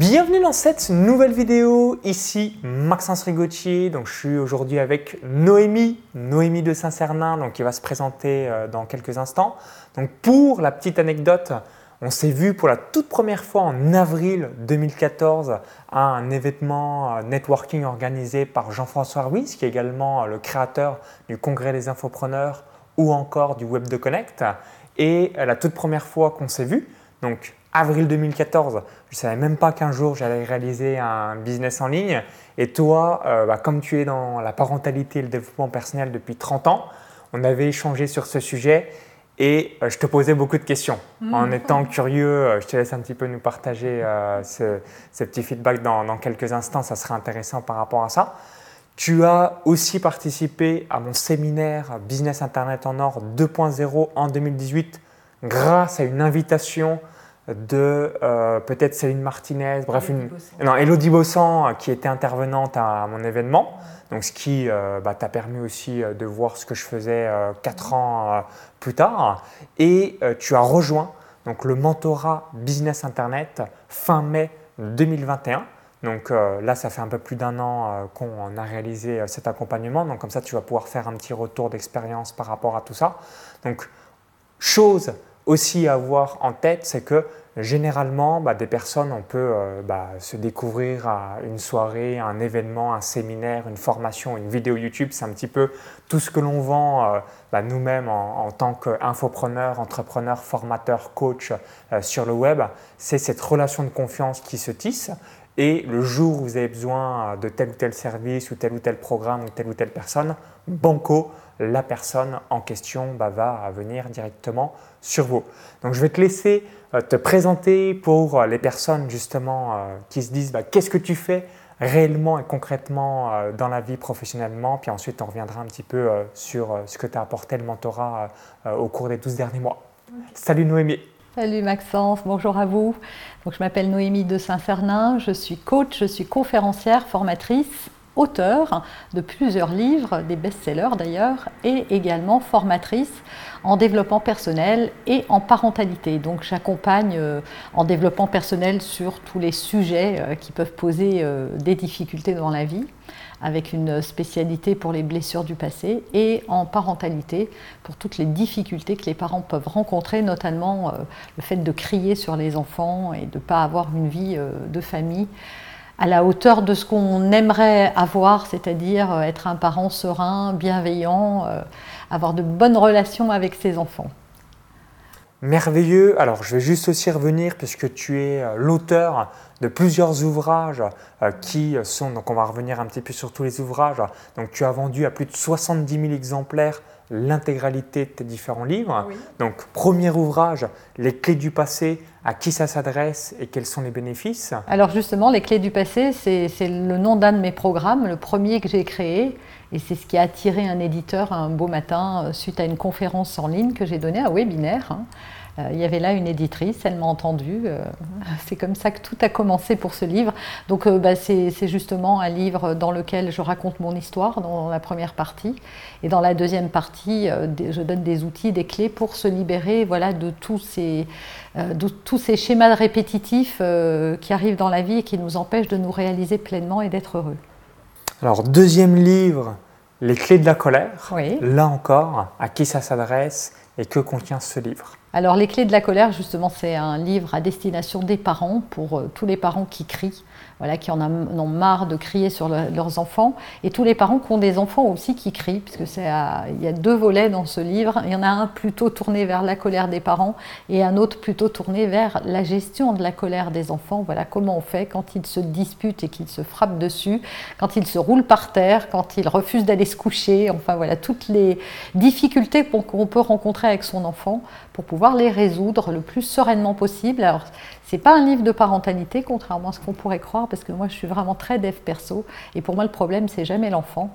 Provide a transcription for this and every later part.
Bienvenue dans cette nouvelle vidéo, ici Maxence Rigotier, donc je suis aujourd'hui avec Noémie, Noémie de Saint-Cernin, donc qui va se présenter euh, dans quelques instants. Donc pour la petite anecdote, on s'est vu pour la toute première fois en avril 2014 à un événement euh, networking organisé par Jean-François Ruiz, qui est également euh, le créateur du Congrès des infopreneurs ou encore du Web de Connect. Et la toute première fois qu'on s'est vu, donc avril 2014, je ne savais même pas qu'un jour j'allais réaliser un business en ligne. Et toi, euh, bah, comme tu es dans la parentalité et le développement personnel depuis 30 ans, on avait échangé sur ce sujet et euh, je te posais beaucoup de questions. Mmh. En étant curieux, euh, je te laisse un petit peu nous partager ce, petit feedback dans, dans, quelques instants, ça serait intéressant par rapport à ça. Tu as aussi participé à mon séminaire Business Internet en Or 2.0 en 2018 grâce à une invitation de euh, peut-être Céline Martinez, bref, une, non, Elodie Bossan euh, qui était intervenante à, mon événement, donc ce qui euh, bah, t'a permis aussi de voir ce que je faisais quatre ans plus tard. Et tu as rejoint donc, le mentorat Business Internet fin mai 2021. Donc là, ça fait un peu plus d'un an qu'on a réalisé cet accompagnement. Donc comme ça, tu vas pouvoir faire un petit retour d'expérience par rapport à tout ça. Donc, chose aussi à avoir en tête, c'est que généralement, bah, des personnes, on peut euh, bah, se découvrir à une soirée, un événement, un séminaire, une formation, une vidéo YouTube. C'est un petit peu tout ce que l'on vend euh, bah, nous-mêmes en, tant qu'infopreneurs, entrepreneurs, formateurs, coach euh, sur le web. C'est cette relation de confiance qui se tisse. Et le jour où vous avez besoin de tel ou tel service ou tel ou tel programme ou telle ou telle personne, banco, la personne en question va venir directement sur vous. Donc je vais te laisser euh, te présenter pour euh, les personnes justement euh, qui se disent bah, qu'est-ce que tu fais réellement et concrètement dans la vie professionnellement, puis ensuite on reviendra un petit peu sur ce que tu as apporté le mentorat au cours des 12 derniers mois. Salut Noémie. Salut Maxence, bonjour à vous. Donc, je m'appelle Noémie de Saint-Cernin, je suis coach, je suis conférencière, formatrice auteur de plusieurs livres, des best-sellers d'ailleurs, et également formatrice en développement personnel et en parentalité. Donc j'accompagne euh, en développement personnel sur tous les sujets euh, qui peuvent poser euh, des difficultés dans la vie avec une spécialité pour les blessures du passé et en parentalité pour toutes les difficultés que les parents peuvent rencontrer, notamment le fait de crier sur les enfants et de ne pas avoir une vie de famille à la hauteur de ce qu'on aimerait avoir, c'est-à-dire euh, être un parent serein, bienveillant, euh, avoir de bonnes relations avec ses enfants. Merveilleux. Alors, je vais juste aussi revenir puisque tu es euh, l'auteur de plusieurs ouvrages qui sont, donc on va revenir un petit peu sur tous les ouvrages. Donc, tu as vendu à plus de 70 000 exemplaires l'intégralité de tes différents livres. Donc, premier ouvrage, Les clés du passé, à qui ça s'adresse et quels sont les bénéfices? Alors justement, Les clés du passé, c'est le nom d'un de mes programmes, le premier que j'ai créé. Et c'est ce qui a attiré un éditeur un beau matin euh, suite à une conférence en ligne que j'ai donnée, un webinaire. Hein. Euh, il y avait là une éditrice, elle m'a entendu. Euh, c'est comme ça que tout a commencé pour ce livre. Donc euh, bah, c'est justement un livre dans lequel je raconte mon histoire dans la première partie. Et dans la deuxième partie, je donne des outils, des clés pour se libérer voilà, de, tous ces, de tous ces schémas répétitifs qui arrivent dans la vie et qui nous empêchent de nous réaliser pleinement et d'être heureux. Alors deuxième livre, Les clés de la colère. Là encore, à qui ça s'adresse et que contient ce livre? Alors les clés de la colère, justement, c'est un livre à destination des parents, pour euh, tous les parents qui crient, voilà, qui en, ont marre de crier sur leurs enfants, et tous les parents qui ont des enfants aussi qui crient, puisque c'est il y a deux volets dans ce livre. Il y en a un plutôt tourné vers la colère des parents et un autre plutôt tourné vers la gestion de la colère des enfants. Voilà comment on fait quand ils se disputent et qu'ils se frappent dessus, quand ils se roulent par terre, quand ils refusent d'aller se coucher. Enfin voilà toutes les difficultés qu'on peut rencontrer avec son enfant pour pouvoir les résoudre le plus sereinement possible. Alors c'est pas un livre de parentalité, contrairement à ce qu'on pourrait croire, parce que moi je suis vraiment très dev perso, et pour moi le problème c'est jamais l'enfant.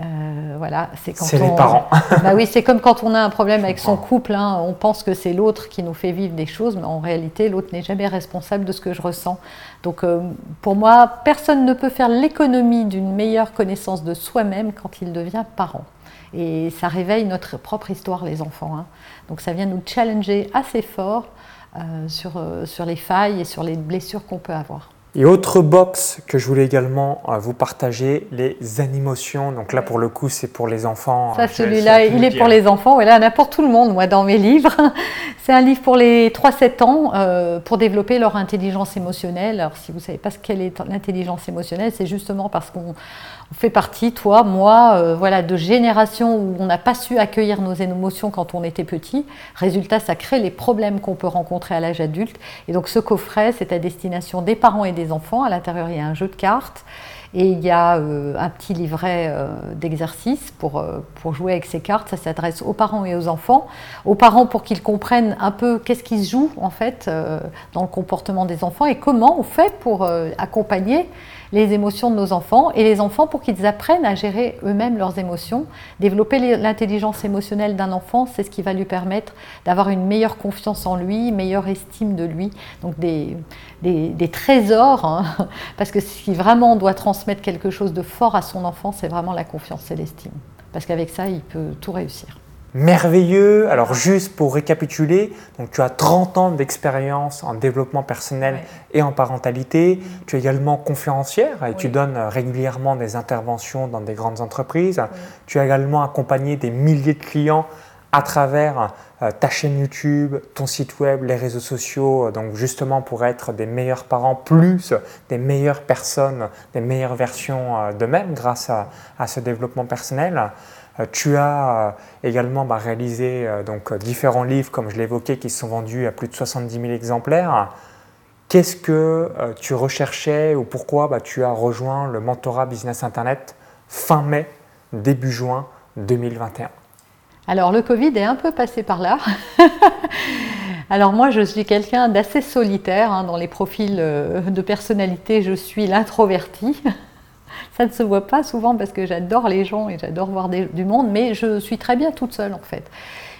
Euh, voilà, c'est quand les parents. bah oui, c'est comme quand on a un problème avec son couple, hein, on pense que c'est l'autre qui nous fait vivre des choses, mais en réalité l'autre n'est jamais responsable de ce que je ressens. Donc euh, pour moi, personne ne peut faire l'économie d'une meilleure connaissance de soi-même quand il devient parent. Et ça réveille notre propre histoire, les enfants. Hein. Donc ça vient nous challenger assez fort sur, euh, sur les failles et sur les blessures qu'on peut avoir. Et autre box que je voulais également euh, vous partager, les animations. Donc là, pour le coup, c'est pour les enfants. Ça, celui-là, il est pour les enfants. Voilà, n'importe tout le monde, moi, dans mes livres. c'est un livre pour les 3-7 ans euh, pour développer leur intelligence émotionnelle. Alors, si vous ne savez pas ce qu'est l'intelligence émotionnelle, c'est justement parce qu'on on fait partie, toi, moi, euh, voilà, de générations où on n'a pas su accueillir nos émotions quand on était petit. Résultat, ça crée les problèmes qu'on peut rencontrer à l'âge adulte. Et donc, ce coffret, c'est à destination des parents et des enfants. À l'intérieur, il y a un jeu de cartes. Et il y a euh, un petit livret euh, d'exercice pour, pour jouer avec ces cartes. Ça s'adresse aux parents et aux enfants. Aux parents pour qu'ils comprennent un peu qu'est-ce qui se joue en fait dans le comportement des enfants et comment on fait pour accompagner les émotions de nos enfants et les enfants pour qu'ils apprennent à gérer eux-mêmes leurs émotions. Développer l'intelligence émotionnelle d'un enfant, c'est ce qui va lui permettre d'avoir une meilleure confiance en lui, meilleure estime de lui. Donc des, des, trésors, hein. parce que si vraiment on doit transmettre quelque chose de fort à son enfant, c'est vraiment la confiance et l'estime. Parce qu'avec ça, il peut tout réussir merveilleux. Alors juste pour récapituler, donc tu as 30 ans d'expérience en développement personnel et en parentalité. Tu es également conférencière et tu donnes régulièrement des interventions dans des grandes entreprises. Tu as également accompagné des milliers de clients à travers euh, ta chaîne YouTube, ton site web, les réseaux sociaux, donc justement pour être des meilleurs parents, plus des meilleures personnes, des meilleures versions euh, d'eux-mêmes grâce à ce développement personnel. Euh, tu as euh, également bah, réalisé euh, donc, différents livres, comme je l'évoquais, qui sont vendus à plus de 70 000 exemplaires. Qu'est-ce que tu recherchais ou pourquoi bah, tu as rejoint le mentorat Business Internet fin mai, début juin 2021 alors le Covid est un peu passé par là. Alors moi je suis quelqu'un d'assez solitaire hein. dans les profils de personnalité, je suis l'introverti. Ça ne se voit pas souvent parce que j'adore les gens et j'adore voir du monde, mais je suis très bien toute seule en fait.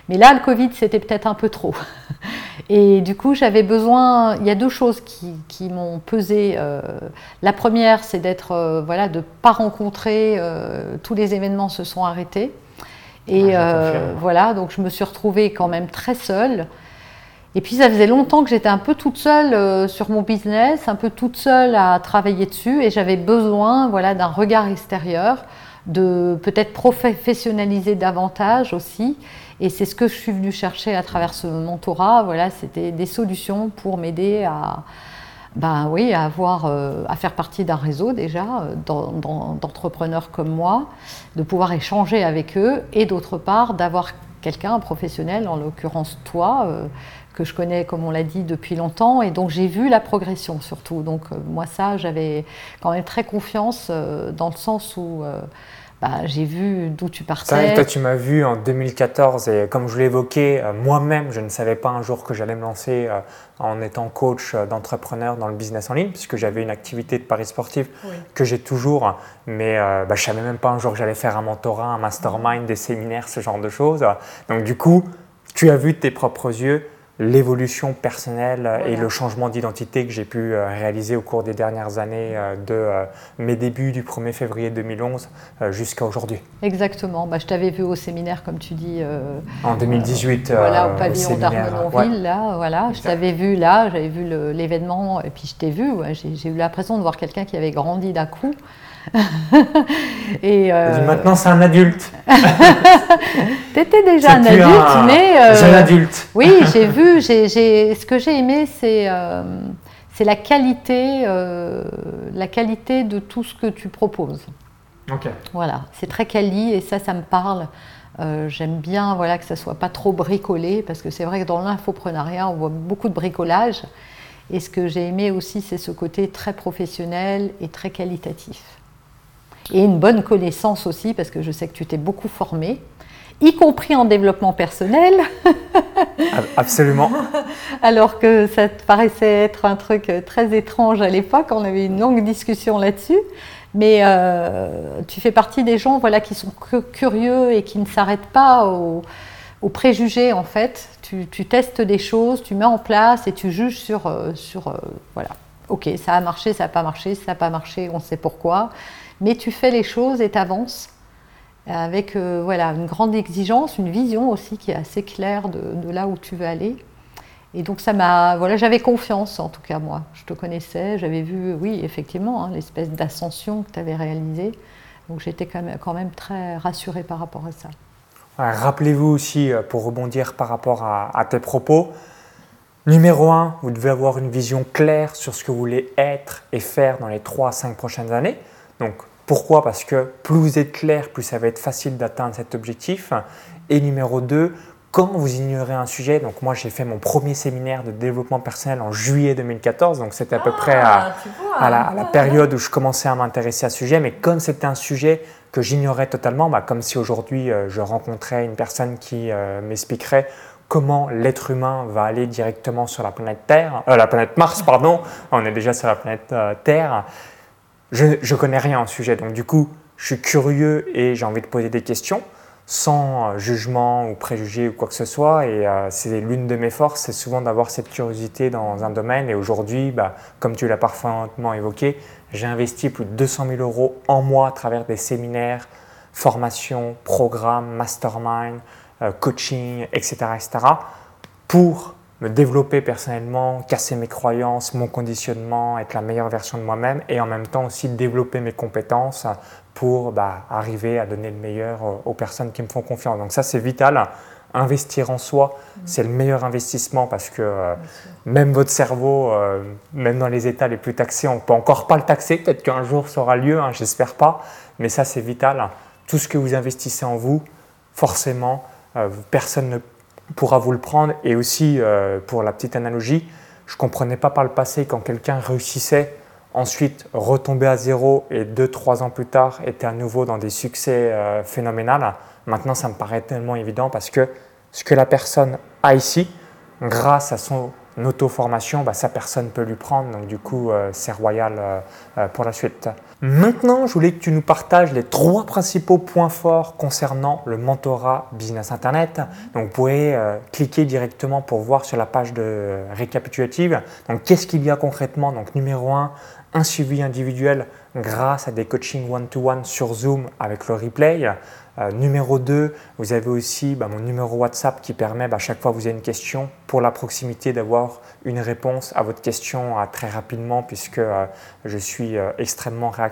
Mais là, le Covid, c'était peut-être un peu trop. Et du coup, j'avais besoin. Il y a deux choses qui, m'ont pesé. Euh, la première, c'est d'être, euh, voilà, de pas rencontrer. Euh, tous les événements se sont arrêtés. Et ah, voilà, donc je me suis retrouvée quand même très seule. Et puis ça faisait longtemps que j'étais un peu toute seule euh, sur mon business, un peu toute seule à travailler dessus et j'avais besoin voilà, d'un regard extérieur, de peut-être professionnaliser davantage aussi. Et c'est ce que je suis venue chercher à travers ce mentorat. Voilà, c'était des solutions pour m'aider à, ben oui, à, avoir, euh, à faire partie d'un réseau déjà euh, d'entrepreneurs comme moi, de pouvoir échanger avec eux et d'autre part d'avoir quelqu'un, un professionnel, en l'occurrence toi, que je connais, comme on l'a dit, depuis longtemps. Et donc j'ai vu la progression surtout. Donc euh, moi ça, j'avais quand même très confiance euh, dans le sens où euh, bah, j'ai vu d'où tu partais. toi, tu m'as vu en 2014 et comme je évoqué, moi-même, je ne savais pas un jour que j'allais me lancer en étant coach d'entrepreneur dans le business en ligne, puisque j'avais une activité de paris sportif que j'ai toujours, mais bah, je ne savais même pas un jour que j'allais faire un mentorat, un mastermind, des séminaires, ce genre de choses. Donc du coup, tu as vu de tes propres yeux l'évolution personnelle et le changement d'identité que j'ai pu euh, réaliser au cours des dernières années euh, de euh, mes débuts du 1er février 2011 jusqu'à aujourd'hui. Exactement. Bah, je t'avais vu au séminaire, comme tu dis. en 2018. voilà, au pavillon d'Armenonville, là. Voilà, je t'avais vu là, j'avais vu l'événement et puis je t'ai vu. j'ai eu l'impression de voir quelqu'un qui avait grandi d'un coup. et euh, Maintenant, c'est un adulte. tu étais déjà un adulte, mais. Euh, jeune adulte. oui, j'ai vu. ce que j'ai aimé, c'est euh, c'est la qualité, la qualité de tout ce que tu proposes. Ok. Voilà, c'est très quali et ça, ça me parle. J'aime bien voilà, que ça soit pas trop bricolé parce que c'est vrai que dans l'infoprenariat, on voit beaucoup de bricolage. Et ce que j'ai aimé aussi, c'est ce côté très professionnel et très qualitatif et une bonne connaissance aussi, parce que je sais que tu t'es beaucoup formé, y compris en développement personnel. Absolument. Alors que ça te paraissait être un truc très étrange à l'époque, on avait une longue discussion là-dessus. Mais euh, tu fais partie des gens voilà, qui sont curieux et qui ne s'arrêtent pas aux, préjugés en fait. Tu, testes des choses, tu mets en place et tu juges sur, euh, sur euh, voilà. Ok, ça a marché, ça n'a pas marché, ça n'a pas marché, on sait pourquoi mais tu fais les choses et tu avances avec euh, voilà, une grande exigence, une vision aussi qui est assez claire de, là où tu veux aller. Et donc ça m'a, voilà, j'avais confiance en tout cas moi. Je te connaissais, j'avais vu, oui, effectivement, hein, l'espèce d'ascension que tu avais réalisée. Donc j'étais quand même, quand même très rassurée par rapport à ça. Rappelez-vous aussi, euh, pour rebondir par rapport à, tes propos, numéro un, vous devez avoir une vision claire sur ce que vous voulez être et faire dans les 3 à 5 prochaines années. Donc pourquoi? Parce que plus vous êtes clair, plus ça va être facile d'atteindre cet objectif. Et numéro 2, quand vous ignorez un sujet, donc moi j'ai fait mon premier séminaire de développement personnel en juillet 2014, donc c'était à peu près à, ah, la, période où je commençais à m'intéresser à ce sujet, mais comme c'était un sujet que j'ignorais totalement, bah, comme si aujourd'hui euh, je rencontrais une personne qui euh, m'expliquerait comment l'être humain va aller directement sur la planète Terre, euh, la planète Mars, pardon, on est déjà sur la planète Terre, je ne connais rien au sujet, donc du coup je suis curieux et j'ai envie de poser des questions sans euh, jugement ou préjugé ou quoi que ce soit. Et euh, c'est l'une de mes forces, c'est souvent d'avoir cette curiosité dans un domaine. Et aujourd'hui, bah, comme tu l'as parfaitement évoqué, j'ai investi plus de 200 000 euros en mois à travers des séminaires, formations, programmes, mastermind, euh, coaching, etc., etc., pour me développer personnellement, casser mes croyances, mon conditionnement, être la meilleure version de moi-même et en même temps aussi développer mes compétences pour bah, arriver à donner le meilleur aux personnes qui me font confiance. Donc ça, c'est vital. Investir en soi, mm. c'est le meilleur investissement parce que euh, même votre cerveau, euh, même dans les états les plus taxés, on ne peut encore pas le taxer. Peut-être qu'un jour ça aura lieu, hein, j'espère pas. Mais ça, c'est vital. Tout ce que vous investissez en vous, forcément, euh, personne ne pourra vous le prendre. Et aussi, pour la petite analogie, je ne comprenais pas par le passé quand quelqu'un réussissait ensuite retomber à zéro et deux, trois ans plus tard était à nouveau dans des succès euh, phénoménaux. Maintenant, ça me paraît tellement évident parce que ce que la personne a ici, grâce à son auto-formation, bah, sa personne peut lui prendre. Donc du coup, euh, c'est royal euh, pour la suite. Maintenant, je voulais que tu nous partages les trois principaux points forts concernant le mentorat Business Internet. Donc vous pouvez cliquer directement pour voir sur la page de récapitulative. Donc qu'est-ce qu'il y a concrètement? Donc numéro 1, un suivi individuel grâce à des coachings one-to-one sur Zoom avec le replay. Euh, numéro 2, vous avez aussi bah, mon numéro WhatsApp qui permet, bah, à chaque fois que vous avez une question, pour la proximité, d'avoir une réponse à votre question euh, très rapidement puisque euh, je suis extrêmement réactif.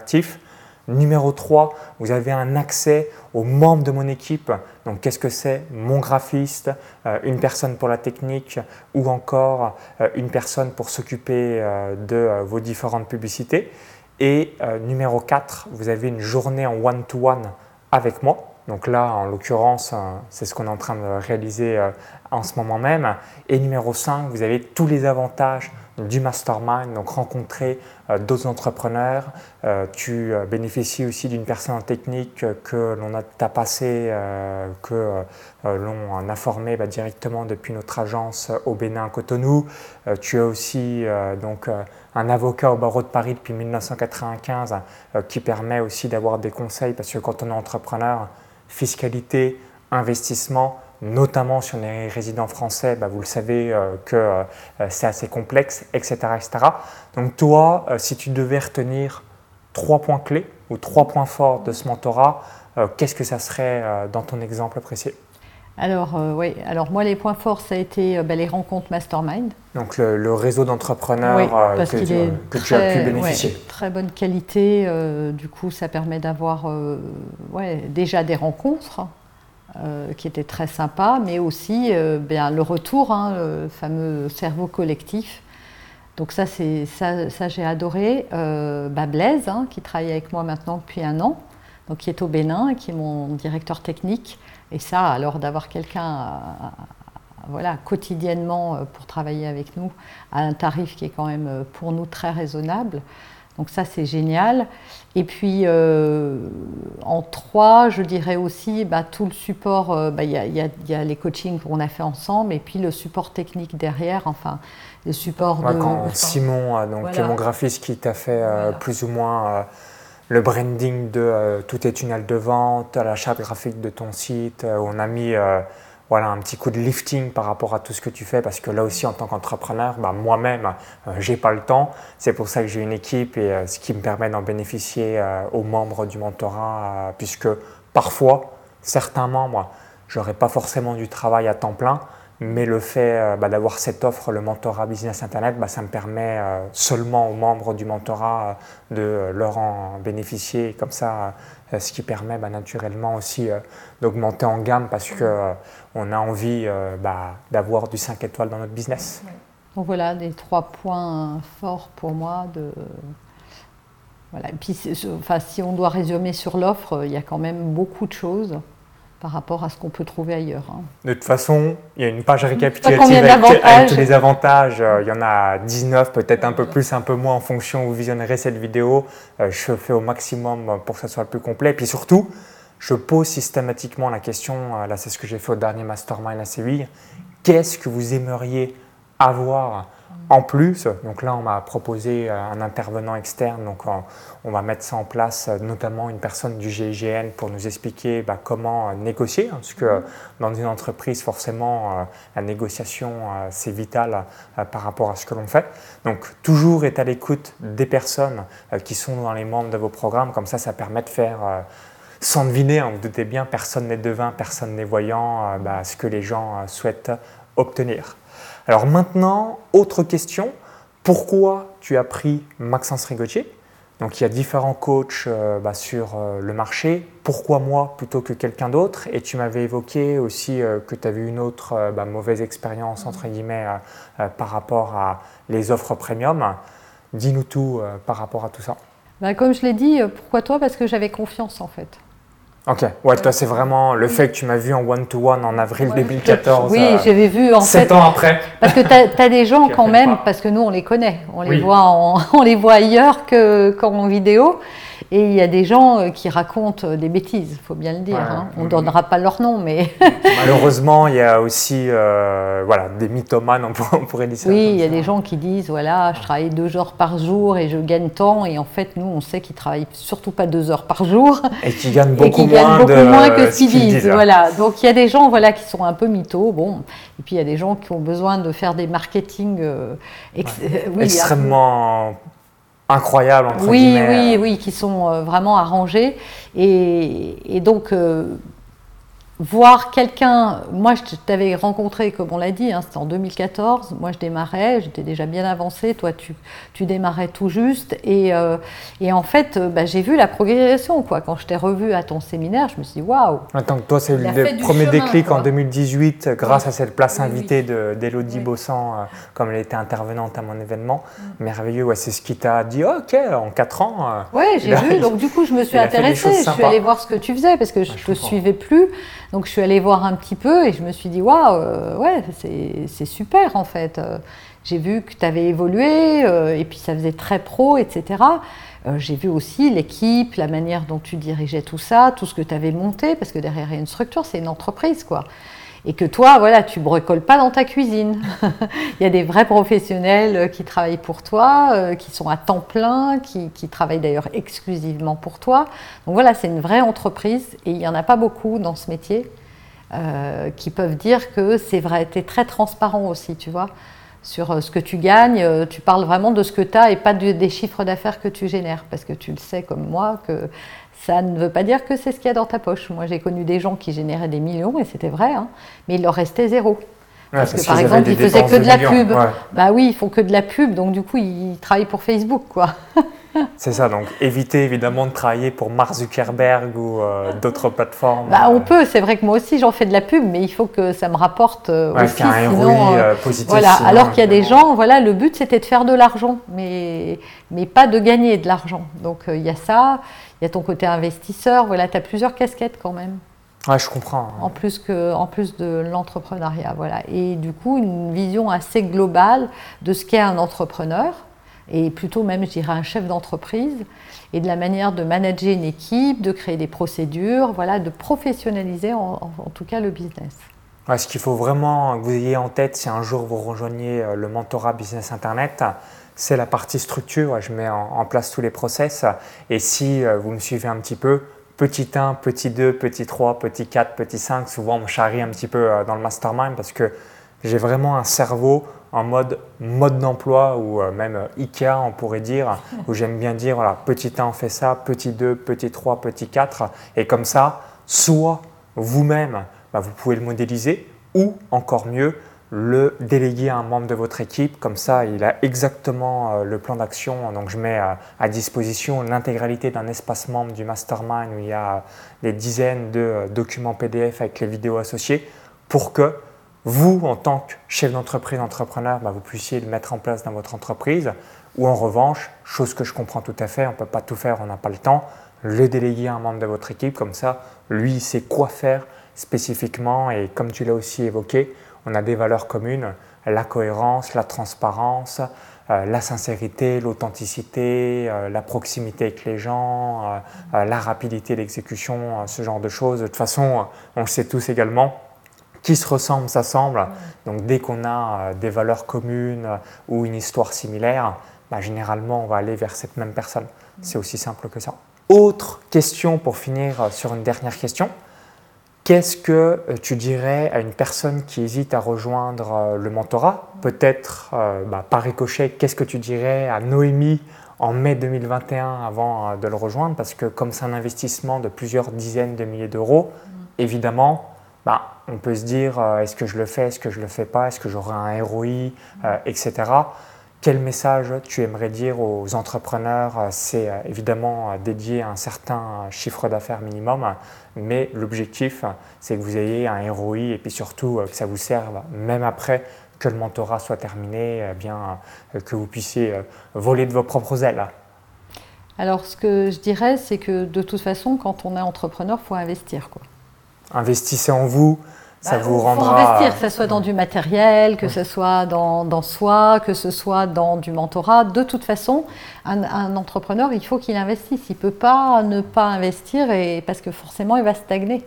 Numéro 3, vous avez un accès aux membres de mon équipe. Donc, qu'est-ce que c'est Mon graphiste, euh, une personne pour la technique ou encore euh, une personne pour s'occuper euh, de vos différentes publicités. Et numéro 4, vous avez une journée en one-to-one -one avec moi. Donc là, en l'occurrence, c'est ce qu'on est en train de réaliser en ce moment même. Et numéro 5, vous avez tous les avantages du mastermind, donc rencontrer euh, d'autres entrepreneurs. Euh, tu euh, bénéficies aussi d'une personne technique que l'on a tapassé, que l'on a formé bah, directement depuis notre agence au Bénin Cotonou. tu as aussi donc un avocat au barreau de Paris depuis 1995 qui permet aussi d'avoir des conseils parce que quand on est entrepreneur, fiscalité, investissement, notamment sur les résidents français, bah, vous le savez euh, que euh, c'est assez complexe, etc., etc. Donc toi, euh, si tu devais retenir trois points clés ou trois points forts de ce mentorat, qu'est-ce que ça serait dans ton exemple précis alors, oui, alors moi, les points forts, ça a été bah, les rencontres mastermind. Donc, le, réseau d'entrepreneurs que, tu as pu bénéficier. très bonne qualité. du coup, ça permet d'avoir ouais, déjà des rencontres euh, qui était très sympa, mais aussi euh, bien, le retour, hein, le fameux cerveau collectif. Donc ça, ça, ça j'ai adoré. Euh, bah, Blaise, hein, qui travaille avec moi maintenant depuis un an, donc qui est au Bénin, qui est mon directeur technique. Et ça, alors d'avoir quelqu'un voilà, quotidiennement pour travailler avec nous à un tarif qui est quand même pour nous très raisonnable, donc ça, c'est génial. Et puis, euh, en trois, je dirais aussi bah, tout le support, euh, bah, il y, a les coachings qu'on a fait ensemble, et puis le support technique derrière, enfin, le support de... Quand Simon, euh, donc, mon graphiste qui t'a fait plus ou moins le branding de tous tes tunnels de vente, la charte graphique de ton site, on a mis voilà, un petit coup de lifting par rapport à tout ce que tu fais parce que là aussi en tant qu'entrepreneur, bah, moi-même, euh, j'ai pas le temps. C'est pour ça que j'ai une équipe et euh, ce qui me permet d'en bénéficier euh, aux membres du mentorat puisque parfois, certains membres, j'aurais pas forcément du travail à temps plein, Mais le fait bah, d'avoir cette offre, le mentorat Business Internet, bah, ça me permet seulement aux membres du mentorat de leur en bénéficier. comme ça, ce qui permet bah, naturellement aussi d'augmenter en gamme parce qu'on a envie d'avoir du 5 étoiles dans notre business. Donc voilà, des trois points forts pour moi voilà. Et puis, enfin, si on doit résumer sur l'offre, il y a quand même beaucoup de choses par rapport à ce qu'on peut trouver ailleurs. Hein. De toute façon, il y a une page récapitulative avec, tous les avantages. Euh, il y en a 19, peut-être un peu plus, un peu moins en fonction où vous visionnerez cette vidéo. Euh, je fais au maximum pour que ça soit le plus complet. Et puis surtout, je pose systématiquement la question, euh, là c'est ce que j'ai fait au dernier Mastermind à Séville, qu'est-ce que vous aimeriez avoir en plus, donc là, on m'a proposé euh, un intervenant externe, donc on, va mettre ça en place, euh, notamment une personne du GIGN pour nous expliquer bah, comment euh, négocier, hein, parce que dans une entreprise, forcément, la négociation, c'est vital par rapport à ce que l'on fait. Donc, toujours être à l'écoute des personnes qui sont dans les membres de vos programmes, comme ça, ça permet de faire sans deviner, hein, vous doutez bien, personne n'est devin, personne n'est voyant, bah, ce que les gens souhaitent obtenir. Alors maintenant, autre question, pourquoi tu as pris Maxence Rigotier? Donc il y a différents coachs euh, bah, sur euh, le marché. Pourquoi moi plutôt que quelqu'un d'autre? Et tu m'avais évoqué aussi euh, que tu avais une autre bah, mauvaise expérience entre guillemets par rapport à les offres premium. Dis-nous tout par rapport à tout ça. Bah, comme je l'ai dit, pourquoi toi? Parce que j'avais confiance en fait. Ok, ouais, toi c'est vraiment le fait que tu m'as vu en one-to-one en avril 2014. Oui, euh, j'avais vu en sept ans après. Parce que tu as, des gens quand même, parce que nous on les connaît, on les, voit, on les voit ailleurs qu'en vidéo. Et il y a des gens euh, qui racontent euh, des bêtises, il faut bien le dire. Hein. On ne donnera pas leur nom, mais. Malheureusement, il y a aussi euh, voilà, des mythomanes, on pourrait dire ça. Oui, il y a des gens qui disent voilà, je travaille deux heures par jour et je gagne tant. Et en fait, nous, on sait qu'ils ne travaillent surtout pas deux heures par jour. Et qui gagnent beaucoup, moins, beaucoup moins, que ce qu'ils disent. Voilà. Donc il y a des gens voilà, qui sont un peu mythos. Bon. Et puis il y a des gens qui ont besoin de faire des marketing extrêmement incroyables entre oui, guillemets. Oui, oui, qui sont euh, vraiment arrangés. Et, et donc, euh, voir quelqu'un, moi je t'avais rencontré, comme on l'a dit, hein, c'était en 2014, moi je démarrais, j'étais déjà bien avancée, toi tu, tu démarrais tout juste, et, euh, et en fait euh, bah, j'ai vu la progression, quoi. quand je t'ai revu à ton séminaire, je me suis dit waouh. Attends, toi c'est le premier déclic en 2018, grâce à cette place invitée d'Elodie Bossan, euh, comme elle était intervenante à mon événement, mm. merveilleux, ouais, c'est ce qui t'a dit, ok, en 4 ans... Oui, j'ai vu, donc du coup je me suis intéressée, je suis allée voir ce que tu faisais, parce que je ne te suivais plus, donc je suis allée voir un petit peu et je me suis dit, waouh, euh, ouais, c'est super en fait. Euh, j'ai vu que tu avais évolué euh, et puis ça faisait très pro, etc. J'ai vu aussi l'équipe, la manière dont tu dirigeais tout ça, tout ce que tu avais monté, parce que derrière une structure, c'est une entreprise, quoi et que toi, voilà, tu bricoles pas dans ta cuisine. Il y a des vrais professionnels euh, qui travaillent pour toi, euh, qui sont à temps plein, qui, travaillent d'ailleurs exclusivement pour toi. Donc voilà, c'est une vraie entreprise et il n'y en a pas beaucoup dans ce métier euh, qui peuvent dire que c'est vrai. Tu es très transparent aussi, tu vois, sur ce que tu gagnes. Tu parles vraiment de ce que tu as et pas des chiffres d'affaires que tu génères parce que tu le sais comme moi que ça ne veut pas dire que c'est ce qu'il y a dans ta poche. Moi, j'ai connu des gens qui généraient des millions, et c'était vrai, hein, mais il leur restait zéro. parce, que par exemple, ils faisaient que de, la pub. Bah oui, ils font que de la pub, donc du coup, ils travaillent pour Facebook, quoi. C'est ça, donc éviter évidemment de travailler pour Mark Zuckerberg ou euh, d'autres plateformes. Bah, on peut, c'est vrai que moi aussi j'en fais de la pub, mais il faut que ça me rapporte euh, aussi. Un sinon, euh, positif, voilà. Alors qu'il y a des gens, voilà, le but c'était de faire de l'argent, mais, mais pas de gagner de l'argent. Donc il y a ça, il y a ton côté investisseur, voilà, tu as plusieurs casquettes quand même. Ouais, je comprends. En plus, que, en plus de l'entrepreneuriat, voilà. Et du coup, une vision assez globale de ce qu'est un entrepreneur et plutôt même, je dirais, un chef d'entreprise, et de la manière de manager une équipe, de créer des procédures, voilà, de professionnaliser en, tout cas le business. ce qu'il faut vraiment que vous ayez en tête si un jour vous rejoignez euh, le mentorat Business Internet, c'est la partie structure. Je mets en, place tous les process. Et si euh, vous me suivez un petit peu, petit 1, petit 2, petit 3, petit 4, petit 5, souvent on me charrie un petit peu euh, dans le mastermind parce que j'ai vraiment un cerveau en mode mode d'emploi ou euh, même IKEA, on pourrait dire, où j'aime bien dire voilà, petit 1 on fait ça, petit 2, petit 3, petit 4. Et comme ça, soit vous-même, bah, vous pouvez le modéliser, ou encore mieux, le déléguer à un membre de votre équipe. Comme ça, il a exactement euh, le plan d'action. Donc, je mets euh, à disposition l'intégralité d'un espace membre du mastermind où il y a des dizaines de euh, documents PDF avec les vidéos associées pour que vous, en tant que chef d'entreprise, entrepreneur, bah, vous puissiez le mettre en place dans votre entreprise. Ou en revanche, chose que je comprends tout à fait, on ne peut pas tout faire, on n'a pas le temps, le déléguer à un membre de votre équipe. Comme ça, lui, il sait quoi faire spécifiquement. Et comme tu l'as aussi évoqué, on a des valeurs communes, la cohérence, la transparence, euh, la sincérité, l'authenticité, euh, la proximité avec les gens, euh, la rapidité d'exécution, ce genre de choses. De toute façon, on le sait tous également, qui se ressemble s'assemble. Donc dès qu'on a des valeurs communes ou une histoire similaire, bah, généralement on va aller vers cette même personne. C'est aussi simple que ça. Autre question pour finir sur une dernière question. Qu'est-ce que euh, tu dirais à une personne qui hésite à rejoindre euh, le mentorat? Peut-être euh, bah, par ricochet, qu'est-ce que tu dirais à Noémie en mai 2021 avant de le rejoindre? Parce que comme c'est un investissement de plusieurs dizaines de milliers d'euros, évidemment, bah, on peut se dire est-ce que je le fais, est-ce que je ne le fais pas, est-ce que j'aurai un ROI, etc. Quel message tu aimerais dire aux entrepreneurs? C'est évidemment dédié à un certain chiffre d'affaires minimum, mais l'objectif, c'est que vous ayez un ROI et puis surtout euh, que ça vous serve, même après que le mentorat soit terminé, eh bien, euh, que vous puissiez euh, voler de vos propres ailes. Alors, ce que je dirais, c'est que de toute façon, quand on est entrepreneur, il faut investir. Quoi. Investissez en vous, ça bah, vous rendra. Faut investir, que ce soit dans du matériel, que ce soit dans, dans, soi, que ce soit dans du mentorat. De toute façon, un, entrepreneur, il faut qu'il investisse. Il ne peut pas ne pas investir et, parce que forcément, il va stagner.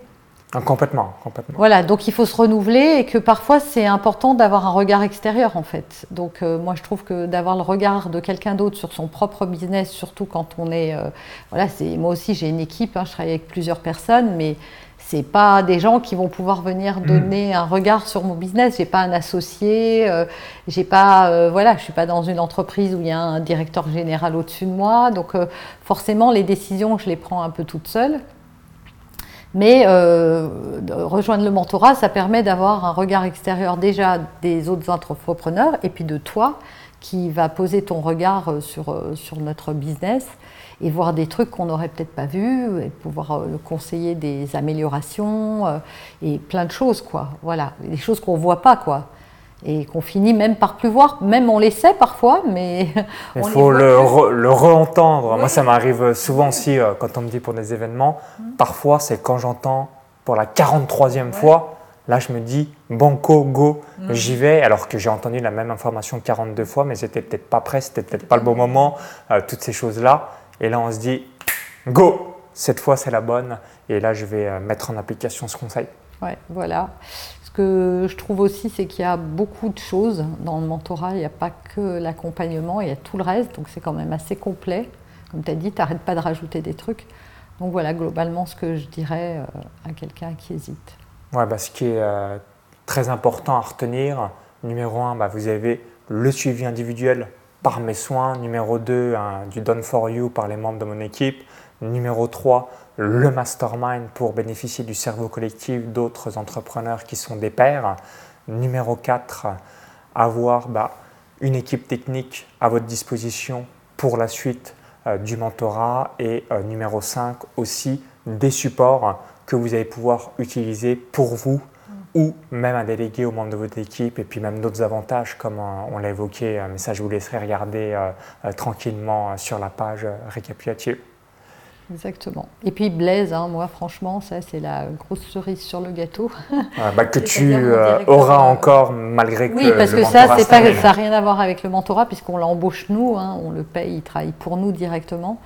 Ah, complètement, complètement. Voilà, donc il faut se renouveler et que parfois c'est important d'avoir un regard extérieur en fait. Donc euh, moi je trouve que d'avoir le regard de quelqu'un d'autre sur son propre business, surtout quand on est, euh, voilà, c'est moi aussi j'ai une équipe, hein, je travaille avec plusieurs personnes, mais c'est pas des gens qui vont pouvoir venir mm. donner un regard sur mon business. J'ai pas un associé, euh, j'ai pas, euh, voilà, je suis pas dans une entreprise où il y a un directeur général au-dessus de moi. Donc euh, forcément, les décisions, je les prends un peu toute seule. Mais rejoindre le mentorat, ça permet d'avoir un regard extérieur déjà des autres entrepreneurs et puis de toi qui va poser ton regard sur, sur notre business et voir des trucs qu'on n'aurait peut-être pas vus, et pouvoir euh, conseiller des améliorations euh, et plein de choses, quoi. Voilà, des choses qu'on ne voit pas, quoi. Et qu'on finit même par plus voir, même on les sait parfois, mais. Il faut le, re, entendre Moi, ça m'arrive souvent aussi euh, quand on me dit pour des événements. Mmh. Parfois, c'est quand j'entends pour la 43e fois. Là, je me dis, banco, go, mmh. j'y vais, alors que j'ai entendu la même information 42 fois, mais j'étais peut-être pas prêt, c'était peut-être pas le bon moment, toutes ces choses-là. Et là, on se dit, go, cette fois c'est la bonne. Et là, je vais euh, mettre en application ce conseil. Ouais, voilà. Ce que je trouve aussi, c'est qu'il y a beaucoup de choses dans le mentorat. Il n'y a pas que l'accompagnement, il y a tout le reste. Donc c'est quand même assez complet. Comme tu as dit, tu n'arrêtes pas de rajouter des trucs. Donc voilà, globalement, ce que je dirais euh, à quelqu'un qui hésite. Ouais, bah, ce qui est euh, très important à retenir, numéro un, bah, vous avez le suivi individuel par mes soins. Numéro 2, du Done for You par les membres de mon équipe. Numéro 3, le mastermind pour bénéficier du cerveau collectif d'autres entrepreneurs qui sont des pairs. Numéro 4, avoir bah, une équipe technique à votre disposition pour la suite euh, du mentorat. Et euh, numéro 5, aussi des supports que vous allez pouvoir utiliser pour vous ou même un délégué aux membres de votre équipe, et puis même d'autres avantages, comme on l'a évoqué, mais ça je vous laisserai regarder euh, euh, tranquillement euh, sur la page récapitulative. Exactement. Et puis Blaise, hein, moi franchement, ça c'est la grosse cerise sur le gâteau. bah, que tu auras encore malgré que Oui, parce que ça, pas, ça n'a rien à voir avec le mentorat puisqu'on l'embauche nous, hein, on le paye, il travaille pour nous directement.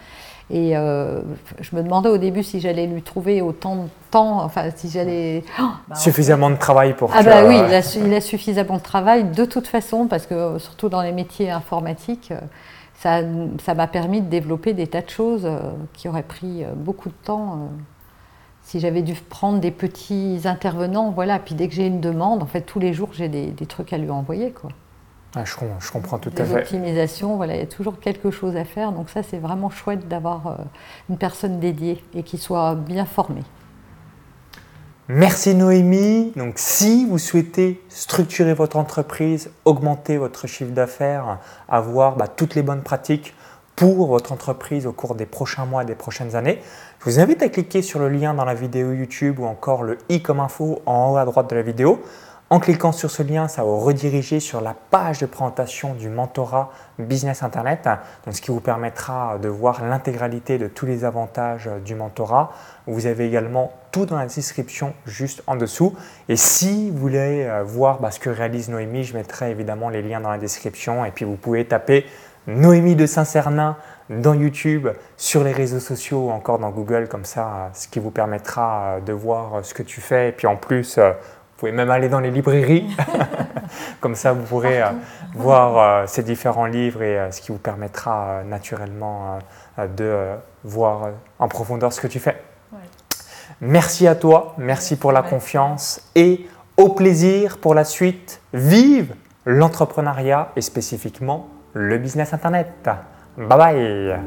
Et euh, je me demandais au début si j'allais lui trouver autant de temps, enfin si j'allais... Oh, bah, suffisamment de travail pour Ah bah oui, il a, il a, suffisamment de travail de toute façon, parce que surtout dans les métiers informatiques, ça m'a permis de développer des tas de choses euh, qui auraient pris euh, beaucoup de temps si j'avais dû prendre des petits intervenants, voilà. Puis dès que j'ai une demande, en fait, tous les jours, j'ai des, des, trucs à lui envoyer, quoi. Ah, je, je, comprends tout à fait. L'optimisation, voilà, il y a toujours quelque chose à faire. Donc ça, c'est vraiment chouette d'avoir euh, une personne dédiée et qui soit bien formée. Merci Noémie. Donc si vous souhaitez structurer votre entreprise, augmenter votre chiffre d'affaires, avoir bah, toutes les bonnes pratiques pour votre entreprise au cours des prochains mois des prochaines années, je vous invite à cliquer sur le lien dans la vidéo YouTube ou encore le i comme info en haut à droite de la vidéo. En cliquant sur ce lien, ça vous rediriger sur la page de présentation du mentorat Business Internet, donc ce qui vous permettra de voir l'intégralité de tous les avantages du mentorat. Vous avez également tout dans la description juste en dessous. Et si vous voulez euh, voir bah, ce que réalise Noémie, je mettrai évidemment les liens dans la description. Et puis vous pouvez taper Noémie de Saint-Cernin dans YouTube, sur les réseaux sociaux ou encore dans Google, comme ça, ce qui vous permettra euh, de voir ce que tu fais. Et puis en plus, euh, pouvez même aller dans les librairies. Comme ça, vous pourrez euh, voir euh, ces différents livres et euh, ce qui vous permettra naturellement de voir en profondeur ce que tu fais. Merci à toi, merci pour la confiance et au plaisir pour la suite. Vive l'entrepreneuriat et spécifiquement le business Internet. Bye bye